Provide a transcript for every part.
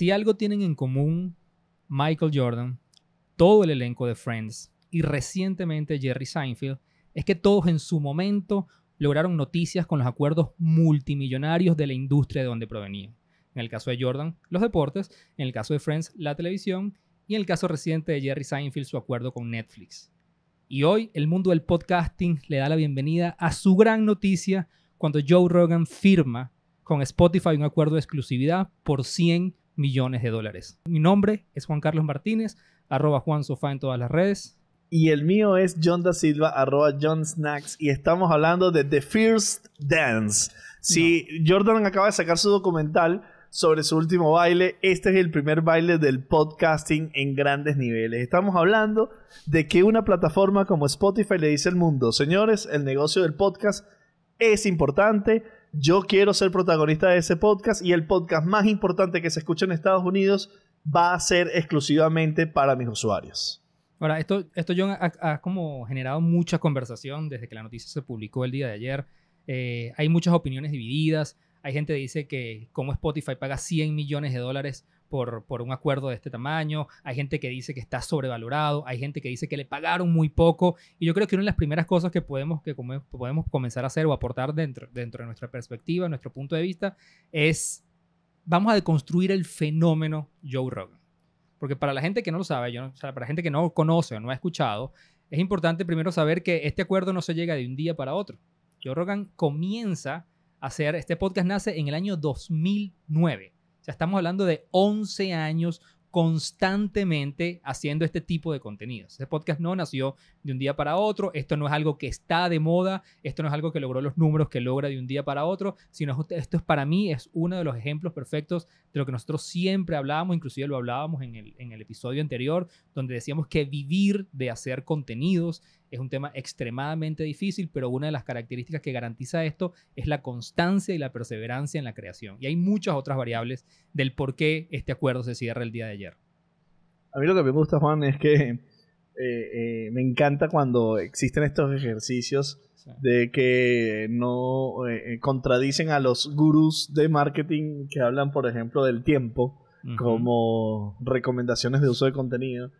Si algo tienen en común Michael Jordan, todo el elenco de Friends y recientemente Jerry Seinfeld, es que todos en su momento lograron noticias con los acuerdos multimillonarios de la industria de donde provenían. En el caso de Jordan, los deportes, en el caso de Friends, la televisión y en el caso reciente de Jerry Seinfeld, su acuerdo con Netflix. Y hoy el mundo del podcasting le da la bienvenida a su gran noticia cuando Joe Rogan firma con Spotify un acuerdo de exclusividad por 100 millones de dólares. Mi nombre es Juan Carlos Martínez, arroba Juan Sofá en todas las redes. Y el mío es John da Silva, arroba John Snacks. Y estamos hablando de The First Dance. Si Jordan acaba de sacar su documental sobre su último baile, este es el primer baile del podcasting en grandes niveles. Estamos hablando de que una plataforma como Spotify le dice al mundo, señores, el negocio del podcast es importante yo quiero ser protagonista de ese podcast y el podcast más importante que se escucha en Estados Unidos va a ser exclusivamente para mis usuarios. Ahora, esto, esto John, ha, como generado mucha conversación desde que la noticia se publicó el día de ayer. Eh, hay muchas opiniones divididas. Hay gente que dice que como Spotify paga 100 millones de dólares por, un acuerdo de este tamaño, hay gente que dice que está sobrevalorado, hay gente que dice que le pagaron muy poco, y yo creo que una de las primeras cosas que podemos, que podemos comenzar a hacer o aportar dentro, dentro de nuestra perspectiva, nuestro punto de vista, es, vamos a deconstruir el fenómeno Joe Rogan. Porque para la gente que no lo sabe, yo para la gente que no conoce o no ha escuchado, es importante primero saber que este acuerdo no se llega de un día para otro. Joe Rogan comienza a hacer, este podcast nace en el año 2009 o sea, estamos hablando de 11 años constantemente haciendo este tipo de contenidos. Este podcast no nació de un día para otro, esto no es algo que está de moda, esto no es algo que logró los números que logra de un día para otro, sino esto es para mí es uno de los ejemplos perfectos de lo que nosotros siempre hablábamos, inclusive lo hablábamos en el, en el episodio anterior, donde decíamos que vivir de hacer contenidos es un tema extremadamente difícil, pero una de las características que garantiza esto es la constancia y la perseverancia en la creación. Y hay muchas otras variables del por qué este acuerdo se cierra el día de ayer. A mí lo que me gusta, Juan, es que eh, eh, me encanta cuando existen estos ejercicios de que no eh, contradicen a los gurús de marketing que hablan, por ejemplo, del tiempo como recomendaciones de uso de contenido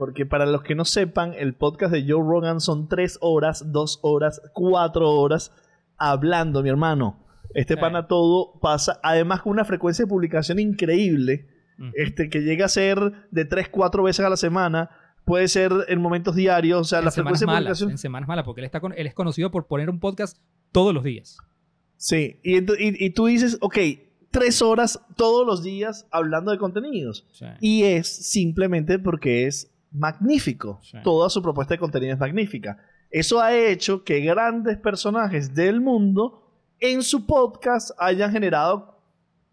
porque para los que no sepan, el podcast de Joe Rogan son tres horas, dos horas, cuatro horas hablando, mi hermano. Este pana todo pasa, además con una frecuencia de publicación increíble, este, que llega a ser de tres, cuatro veces a la semana. Puede ser en momentos diarios, o sea, la frecuencia de publicación. En semanas malas, porque él, está con, él es conocido por poner un podcast todos los días. Sí, y, y, tú dices, ok, tres horas todos los días hablando de contenidos. Y es simplemente porque es magnífico. Toda su propuesta de contenido es magnífica. Eso ha hecho que grandes personajes del mundo en su podcast hayan generado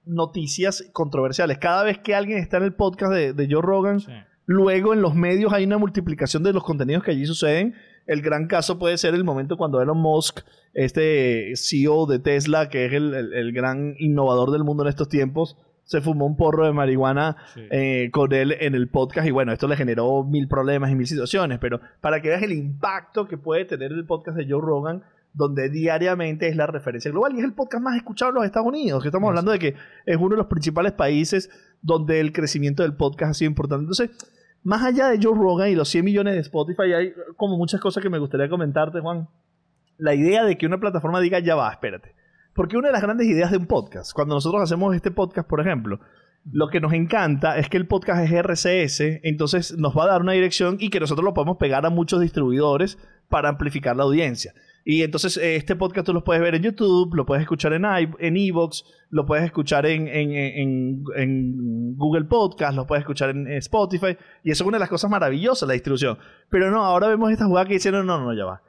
noticias controversiales. Cada vez que alguien está en el podcast de, Joe Rogan, luego en los medios hay una multiplicación de los contenidos que allí suceden. El gran caso puede ser el momento cuando Elon Musk, este CEO de Tesla, que es el gran innovador del mundo en estos tiempos, se fumó un porro de marihuana eh, con él en el podcast y bueno, esto le generó mil problemas y mil situaciones, pero para que veas el impacto que puede tener el podcast de Joe Rogan, donde diariamente es la referencia global y es el podcast más escuchado en los Estados Unidos, que estamos hablando de que es uno de los principales países donde el crecimiento del podcast ha sido importante. Entonces, más allá de Joe Rogan y los 100 millones de Spotify, hay como muchas cosas que me gustaría comentarte, Juan. La idea de que una plataforma diga, ya va, espérate porque una de las grandes ideas de un podcast, cuando nosotros hacemos este podcast, por ejemplo, lo que nos encanta es que el podcast es RCS, entonces nos va a dar una dirección y que nosotros lo podemos pegar a muchos distribuidores para amplificar la audiencia. Y entonces eh, este podcast tú lo puedes ver en YouTube, lo puedes escuchar en en Evox, lo puedes escuchar en, Google Podcast, lo puedes escuchar en Spotify. Y eso es una de las cosas maravillosas, la distribución. Pero no, ahora vemos esta jugada que dicen, no, no, no, ya va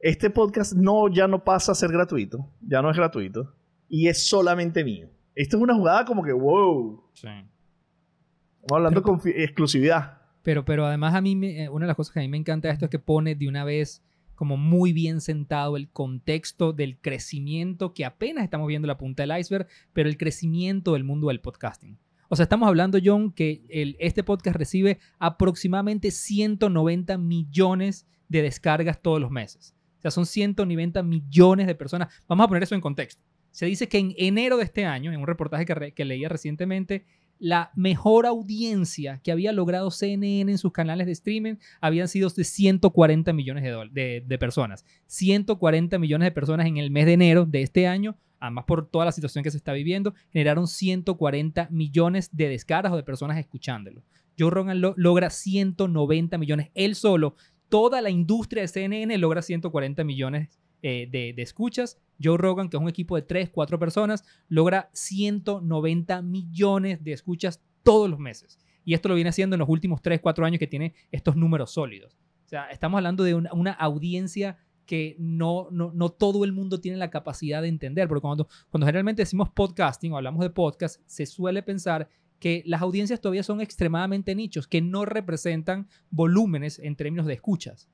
este podcast no, ya no pasa a ser gratuito, ya no es gratuito, y es solamente mío. Esto es una jugada como que, wow. Sí. Estamos hablando con exclusividad. Pero, pero además a mí, eh, una de las cosas que a mí me encanta de esto es que pone de una vez como muy bien sentado el contexto del crecimiento que apenas estamos viendo la punta del iceberg, pero el crecimiento del mundo del podcasting. O sea, estamos hablando, John, que el, este podcast recibe aproximadamente 190 millones de descargas todos los meses. O sea, son 190 millones de personas. Vamos a poner eso en contexto. Se dice que en enero de este año, en un reportaje que, leía recientemente, la mejor audiencia que había logrado CNN en sus canales de streaming habían sido de 140 millones de, personas. 140 millones de personas en el mes de enero de este año, además por toda la situación que se está viviendo, generaron 140 millones de descargas o de personas escuchándolo. Joe Rogan logra 190 millones. Él solo, toda la industria de CNN logra 140 millones eh, de, de, escuchas. Joe Rogan, que es un equipo de 3, 4 personas, logra 190 millones de escuchas todos los meses. Y esto lo viene haciendo en los últimos 3, 4 años que tiene estos números sólidos. O sea, estamos hablando de una, audiencia que no, no, no, todo el mundo tiene la capacidad de entender, porque cuando, cuando generalmente decimos podcasting o hablamos de podcast, se suele pensar que las audiencias todavía son extremadamente nichos, que no representan volúmenes en términos de escuchas.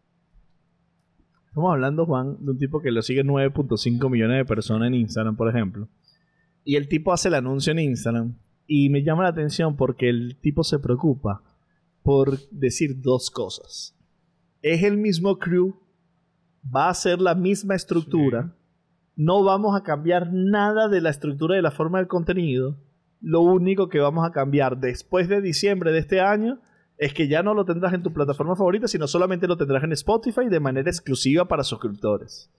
Estamos hablando, Juan, de un tipo que lo sigue 9.5 millones de personas en Instagram, por ejemplo. Y el tipo hace el anuncio en Instagram. Y me llama la atención porque el tipo se preocupa por decir dos cosas. Es el mismo crew, va a ser la misma estructura, no vamos a cambiar nada de la estructura de la forma del contenido. Lo único que vamos a cambiar después de diciembre de este año es que ya no lo tendrás en tu plataforma favorita, sino solamente lo tendrás en Spotify de manera exclusiva para suscriptores.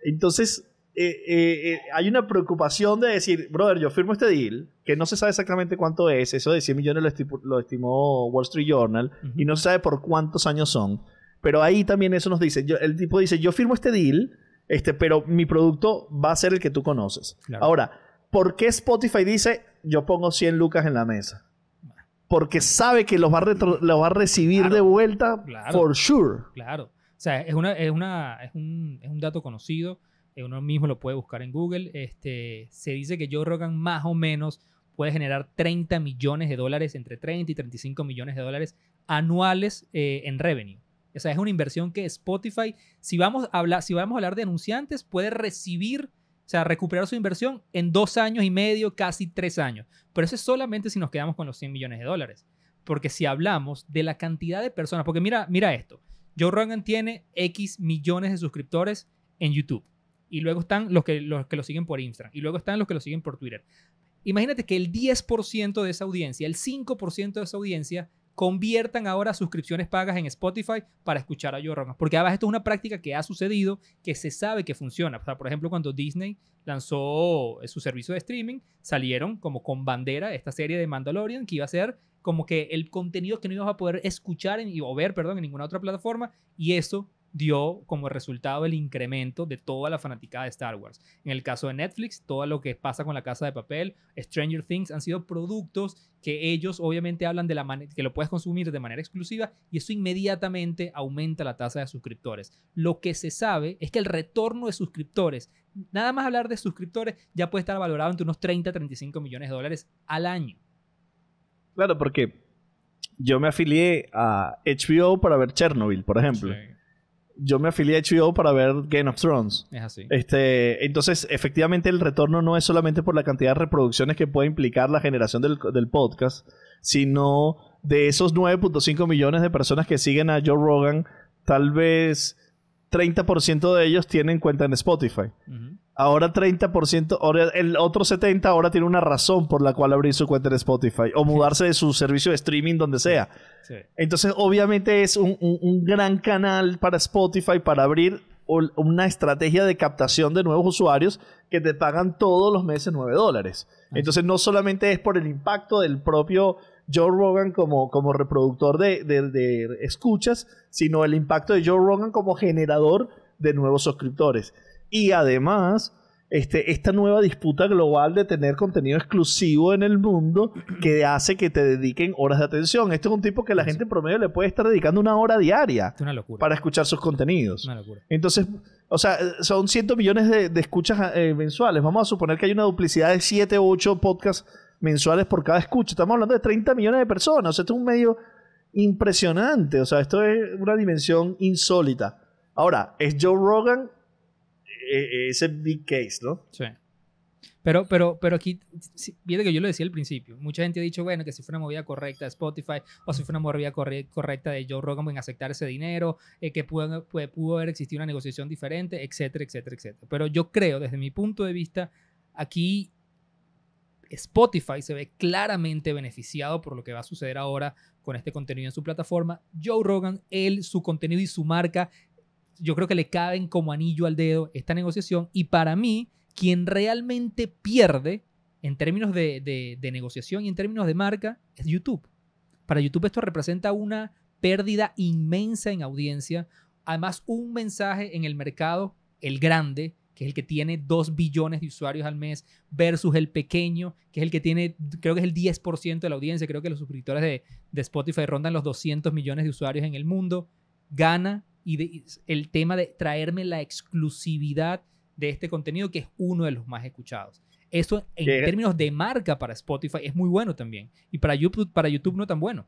Entonces, eh, eh, eh, hay una preocupación de decir, brother, yo firmo este deal, que no se sabe exactamente cuánto es, eso de 100 millones lo, estimó Wall Street Journal, y no se sabe por cuántos años son, pero ahí también eso nos dice, el tipo dice, yo firmo este deal, este, pero mi producto va a ser el que tú conoces. Ahora, ¿por qué Spotify dice, yo pongo 100 lucas en la mesa? porque sabe que los va a, va a recibir de vuelta for sure. Claro. O sea, es, una, es, una, es, un, es un dato conocido. Eh, uno mismo lo puede buscar en Google. Este, se dice que Joe Rogan más o menos puede generar 30 millones de dólares, entre 30 y 35 millones de dólares anuales eh, en revenue. O sea, es una inversión que Spotify, si vamos a hablar, si vamos a hablar de anunciantes, puede recibir o sea, recuperar su inversión en dos años y medio, casi tres años. Pero eso es solamente si nos quedamos con los 100 millones de dólares. Porque si hablamos de la cantidad de personas, porque mira, mira esto, Joe Rogan tiene X millones de suscriptores en YouTube. Y luego están los que, los que lo siguen por Instagram. Y luego están los que lo siguen por Twitter. Imagínate que el 10% de esa audiencia, el 5% de esa audiencia conviertan ahora suscripciones pagas en Spotify para escuchar a Joe Rogan. Porque además esto es una práctica que ha sucedido, que se sabe que funciona. O sea, por ejemplo, cuando Disney lanzó su servicio de streaming, salieron como con bandera esta serie de Mandalorian que iba a ser como que el contenido que no ibas a poder escuchar en, o ver, perdón, en ninguna otra plataforma. Y eso dio como resultado el incremento de toda la fanaticada de Star Wars. En el caso de Netflix, todo lo que pasa con la casa de papel, Stranger Things, han sido productos que ellos obviamente hablan de la manera que lo puedes consumir de manera exclusiva y eso inmediatamente aumenta la tasa de suscriptores. Lo que se sabe es que el retorno de suscriptores, nada más hablar de suscriptores, ya puede estar valorado entre unos 30 35 millones de dólares al año. Claro, porque yo me afilié a HBO para ver Chernobyl, por ejemplo yo me afilié a HBO para ver Game of Thrones. Es así. Este, entonces, efectivamente, el retorno no es solamente por la cantidad de reproducciones que puede implicar la generación del, del podcast, sino de esos 9.5 millones de personas que siguen a Joe Rogan, tal vez 30% de ellos tienen cuenta en Spotify. Ahora 30%, ahora el otro 70% ahora tiene una razón por la cual abrir su cuenta en Spotify o mudarse de su servicio de streaming donde sea. Entonces, obviamente es un, gran canal para Spotify para abrir una estrategia de captación de nuevos usuarios que te pagan todos los meses 9 dólares. Entonces, no solamente es por el impacto del propio Joe Rogan como, como reproductor de, de escuchas, sino el impacto de Joe Rogan como generador de nuevos suscriptores. Y además, este, esta nueva disputa global de tener contenido exclusivo en el mundo que hace que te dediquen horas de atención. Este es un tipo que la gente en promedio le puede estar dedicando una hora diaria para escuchar sus contenidos. Una locura. Entonces, o sea, son cientos millones de, escuchas eh, mensuales. Vamos a suponer que hay una duplicidad de 7 o 8 podcasts mensuales por cada escucha. Estamos hablando de 30 millones de personas. Esto es un medio impresionante. O sea, esto es una dimensión insólita. Ahora, ¿es Joe Rogan ese big case, ¿no? Sí. Pero, pero, pero aquí, viene que yo lo decía al principio, mucha gente ha dicho, bueno, que si fue una movida correcta de Spotify o si fue una movida correcta de Joe Rogan en aceptar ese dinero, eh, que pudo, pudo haber existido una negociación diferente, etcétera, etcétera, etcétera. Pero yo creo, desde mi punto de vista, aquí Spotify se ve claramente beneficiado por lo que va a suceder ahora con este contenido en su plataforma. Joe Rogan, él, su contenido y su marca, yo creo que le caben como anillo al dedo esta negociación. Y para mí, quien realmente pierde en términos de, negociación y en términos de marca es YouTube. Para YouTube esto representa una pérdida inmensa en audiencia. Además, un mensaje en el mercado, el grande, que es el que tiene 2 billones de usuarios al mes, versus el pequeño, que es el que tiene, creo que es el 10% de la audiencia, creo que los suscriptores de, Spotify rondan los 200 millones de usuarios en el mundo, gana y el tema de traerme la exclusividad de este contenido, que es uno de los más escuchados. Eso en términos de marca para Spotify es muy bueno también. Y para YouTube, para YouTube no tan bueno.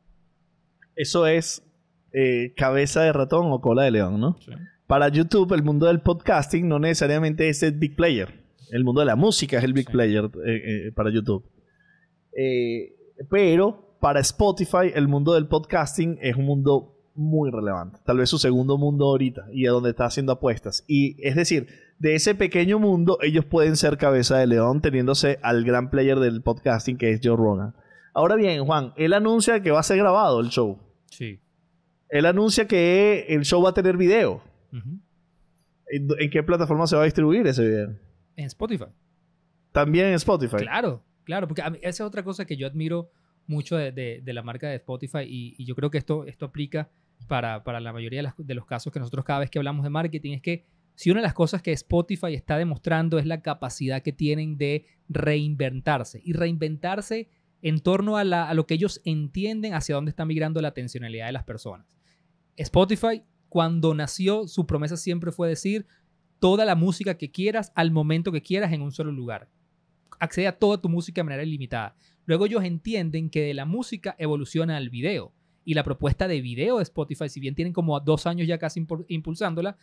Eso es eh, cabeza de ratón o cola de león, ¿no? Para YouTube, el mundo del podcasting no necesariamente es el big player. El mundo de la música es el big player eh, eh, para YouTube. pero para Spotify, el mundo del podcasting es un mundo muy relevante. Tal vez su segundo mundo ahorita y a donde está haciendo apuestas. Y es decir, de ese pequeño mundo, ellos pueden ser cabeza de león teniéndose al gran player del podcasting que es Joe Rogan. Ahora bien, Juan, él anuncia que va a ser grabado el show. Sí. Él anuncia que el show va a tener video. ¿En, qué plataforma se va a distribuir ese video? En Spotify. También en Spotify. Claro, claro, porque esa es otra cosa que yo admiro mucho de, la marca de Spotify y, yo creo que esto, esto aplica para, la mayoría de, los casos que nosotros cada vez que hablamos de marketing es que si una de las cosas que Spotify está demostrando es la capacidad que tienen de reinventarse y reinventarse en torno a, lo que ellos entienden hacia dónde está migrando la atencionalidad de las personas. Spotify, cuando nació, su promesa siempre fue decir toda la música que quieras al momento que quieras en un solo lugar. Accede a toda tu música de manera ilimitada. Luego ellos entienden que de la música evoluciona al video y la propuesta de video de Spotify, si bien tienen como dos años ya casi impulsándola,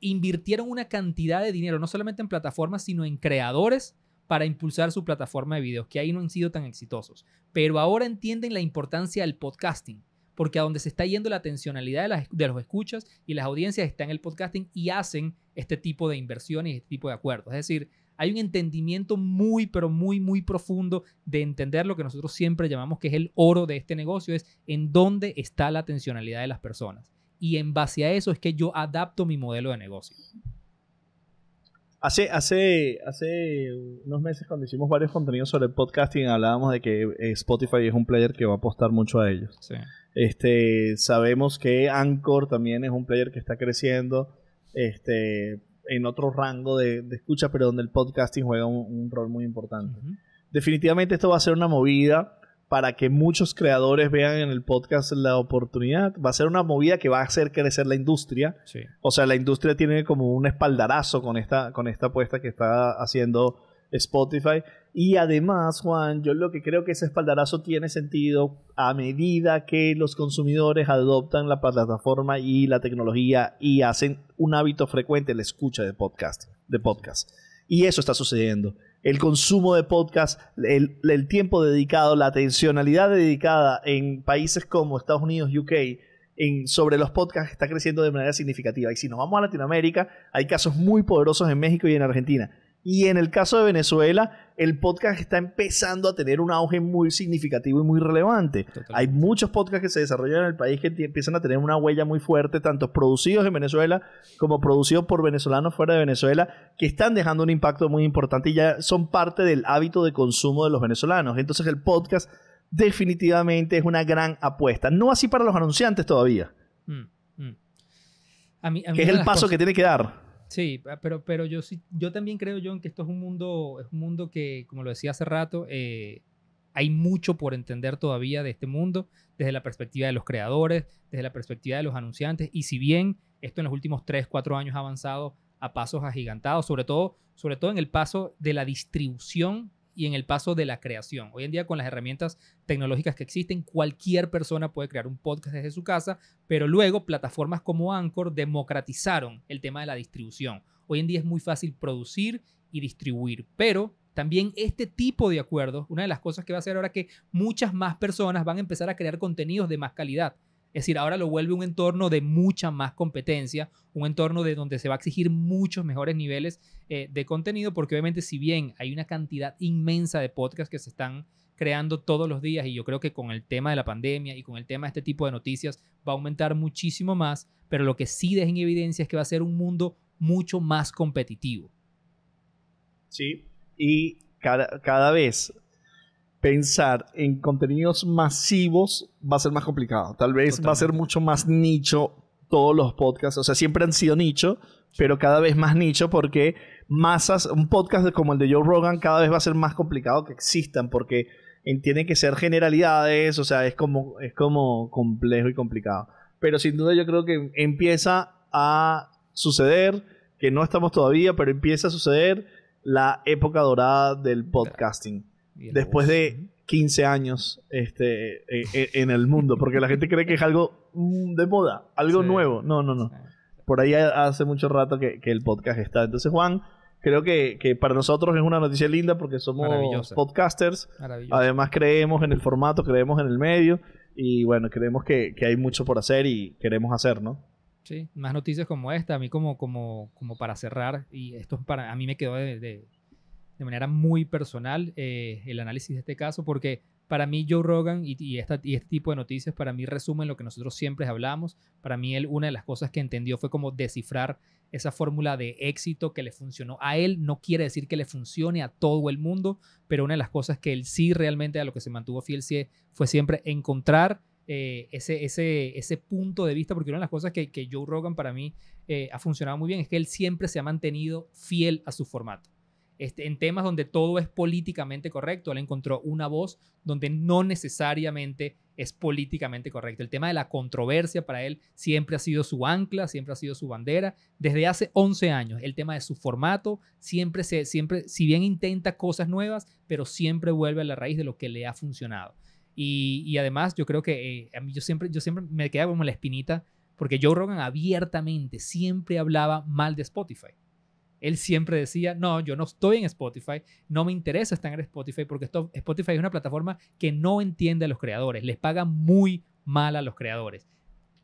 invirtieron una cantidad de dinero, no solamente en plataformas, sino en creadores para impulsar su plataforma de videos, que ahí no han sido tan exitosos. Pero ahora entienden la importancia del podcasting, porque a donde se está yendo la atencionalidad de, de los escuchas y las audiencias está en el podcasting y hacen este tipo de inversiones y este tipo de acuerdos. Es decir, hay un entendimiento muy, pero muy, muy profundo de entender lo que nosotros siempre llamamos que es el oro de este negocio, es en dónde está la atencionalidad de las personas. Y en base a eso es que yo adapto mi modelo de negocio. Hace, hace, hace unos meses cuando hicimos varios contenidos sobre el podcasting hablábamos de que eh, Spotify es un player que va a apostar mucho a ellos. Este, sabemos que Anchor también es un player que está creciendo. Este, en otro rango de, escucha, pero donde el podcasting juega un, rol muy importante. Definitivamente esto va a ser una movida para que muchos creadores vean en el podcast la oportunidad. Va a ser una movida que va a hacer crecer la industria. O sea, la industria tiene como un espaldarazo con esta, con esta apuesta que está haciendo Spotify. Y además, Juan, yo lo que creo que ese espaldarazo tiene sentido a medida que los consumidores adoptan la plataforma y la tecnología y hacen un hábito frecuente la escucha de podcast, de podcast. Y eso está sucediendo. El consumo de podcast, el, tiempo dedicado, la atencionalidad dedicada en países como Estados Unidos, UK, en, sobre los podcasts está creciendo de manera significativa. Y si nos vamos a Latinoamérica, hay casos muy poderosos en México y en Argentina. Y en el caso de Venezuela, el podcast está empezando a tener un auge muy significativo y muy relevante. Hay muchos podcasts que se desarrollan en el país que empiezan a tener una huella muy fuerte, tanto producidos en Venezuela como producidos por venezolanos fuera de Venezuela, que están dejando un impacto muy importante y ya son parte del hábito de consumo de los venezolanos. Entonces el podcast definitivamente es una gran apuesta. No así para los anunciantes todavía. Mm, mm. que es el paso que tiene que dar. Sí, pero, pero yo sí, yo también creo, John, que esto es un mundo, es un mundo que, como lo decía hace rato, eh, hay mucho por entender todavía de este mundo, desde la perspectiva de los creadores, desde la perspectiva de los anunciantes, y si bien esto en los últimos 3, 4 años ha avanzado a pasos agigantados, sobre todo, sobre todo en el paso de la distribución y en el paso de la creación. Hoy en día con las herramientas tecnológicas que existen, cualquier persona puede crear un podcast desde su casa, pero luego plataformas como Anchor democratizaron el tema de la distribución. Hoy en día es muy fácil producir y distribuir, pero también este tipo de acuerdos, una de las cosas que va a hacer ahora que muchas más personas van a empezar a crear contenidos de más calidad. Es decir, ahora lo vuelve un entorno de mucha más competencia, un entorno de donde se va a exigir muchos mejores niveles eh, de contenido, porque obviamente si bien hay una cantidad inmensa de podcasts que se están creando todos los días y yo creo que con el tema de la pandemia y con el tema de este tipo de noticias va a aumentar muchísimo más, pero lo que sí deja en evidencia es que va a ser un mundo mucho más competitivo. Sí, y cada, cada vez pensar en contenidos masivos va a ser más complicado. Tal vez va a ser mucho más nicho todos los podcasts. O sea, siempre han sido nicho, pero cada vez más nicho porque masas, un podcast como el de Joe Rogan cada vez va a ser más complicado que existan porque tienen que ser generalidades, o sea, es como, es como complejo y complicado. Pero sin duda yo creo que empieza a suceder, que no estamos todavía, pero empieza a suceder la época dorada del podcasting después de 15 años este, e, e, en el mundo, porque la gente cree que es algo mm, de moda, algo nuevo. No, no, no. Por ahí hace mucho rato que, el podcast está. Entonces, Juan, creo que, para nosotros es una noticia linda porque somos podcasters. Además, creemos en el formato, creemos en el medio y bueno, creemos que, hay mucho por hacer y queremos hacer, ¿no? Sí, más noticias como esta, a mí como, como, como para cerrar, y esto para, a mí me quedó de de manera muy personal eh, el análisis de este caso, porque para mí Joe Rogan y, este tipo de noticias, para mí resumen lo que nosotros siempre hablamos. Para mí él, una de las cosas que entendió fue como descifrar esa fórmula de éxito que le funcionó a él. No quiere decir que le funcione a todo el mundo, pero una de las cosas que él sí realmente a lo que se mantuvo fiel fue siempre encontrar eh, ese, ese, ese punto de vista, porque una de las cosas que, que Joe Rogan para mí eh, ha funcionado muy bien es que él siempre se ha mantenido fiel a su formato. Este, en temas donde todo es políticamente correcto. Él encontró una voz donde no necesariamente es políticamente correcto. El tema de la controversia para él siempre ha sido su ancla, siempre ha sido su bandera. Desde hace 11 años, el tema de su formato, siempre, se, siempre si bien intenta cosas nuevas, pero siempre vuelve a la raíz de lo que le ha funcionado. Y, además, yo creo que eh, a mí yo siempre, yo siempre me queda como la espinita, porque Joe Rogan abiertamente siempre hablaba mal de Spotify. Él siempre decía, no, yo no estoy en Spotify, no me interesa estar en Spotify porque Spotify es una plataforma que no entiende a los creadores, les paga muy mal a los creadores.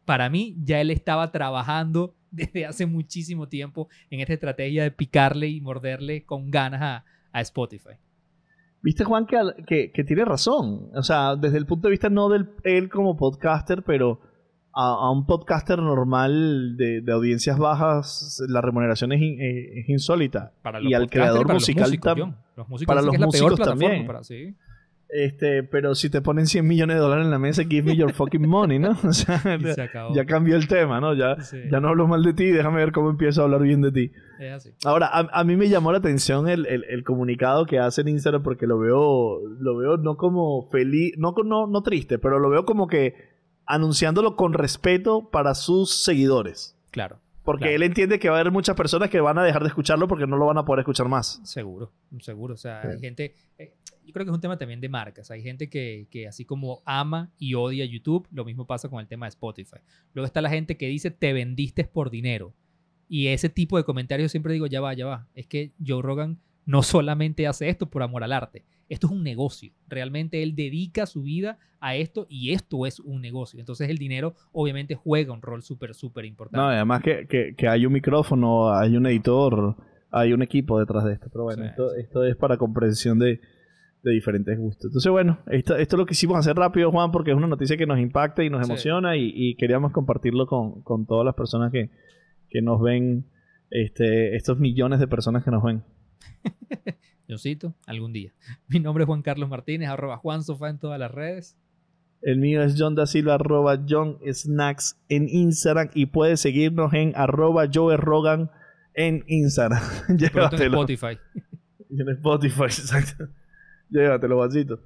Para mí, ya él estaba trabajando desde hace muchísimo tiempo en esta estrategia de picarle y morderle con ganas a, Spotify. Viste, Juan, que, que, tiene razón. O sea, desde el punto de vista no de él como podcaster, pero a, un podcaster normal de, audiencias bajas, la remuneración es, eh, insólita. y al creador musical también. Para los músicos también. Este, pero si te ponen 100 millones de dólares en la mesa, give me your fucking money, ¿no? O sea, ya, cambió el tema, ¿no? Ya, ya no hablo mal de ti, déjame ver cómo empiezo a hablar bien de ti. Ahora, a, mí me llamó la atención el, el, comunicado que hace en Instagram porque lo veo, lo veo no como feliz, no, no, no triste, pero lo veo como que anunciándolo con respeto para sus seguidores. Claro. Porque él entiende que va a haber muchas personas que van a dejar de escucharlo porque no lo van a poder escuchar más. Seguro, seguro. O sea, hay gente. Eh, yo creo que es un tema también de marcas. Hay gente que, que, así como ama y odia YouTube, lo mismo pasa con el tema de Spotify. Luego está la gente que dice te vendiste por dinero. Y ese tipo de comentarios siempre digo, ya va, ya va. Es que Joe Rogan no solamente hace esto por amor al arte esto es un negocio. Realmente él dedica su vida a esto y esto es un negocio. Entonces el dinero obviamente juega un rol súper, súper importante. No, además que, hay un micrófono, hay un editor, hay un equipo detrás de esto. Pero bueno, esto, es para comprensión de, diferentes gustos. Entonces, bueno, esto, esto, es lo que hicimos hacer rápido, Juan, porque es una noticia que nos impacta y nos emociona y, queríamos compartirlo con, todas las personas que, que nos ven, este, estos millones de personas que nos ven. Yo cito, algún día. Mi nombre es Juan Carlos Martínez, arroba Juan Sofá en todas las redes. El mío es John da Silva, arroba John Snacks en Instagram y puedes seguirnos en arroba Joe Rogan en Instagram. Llévatelo. En Spotify. En Spotify, exacto. Llévatelo, vasito.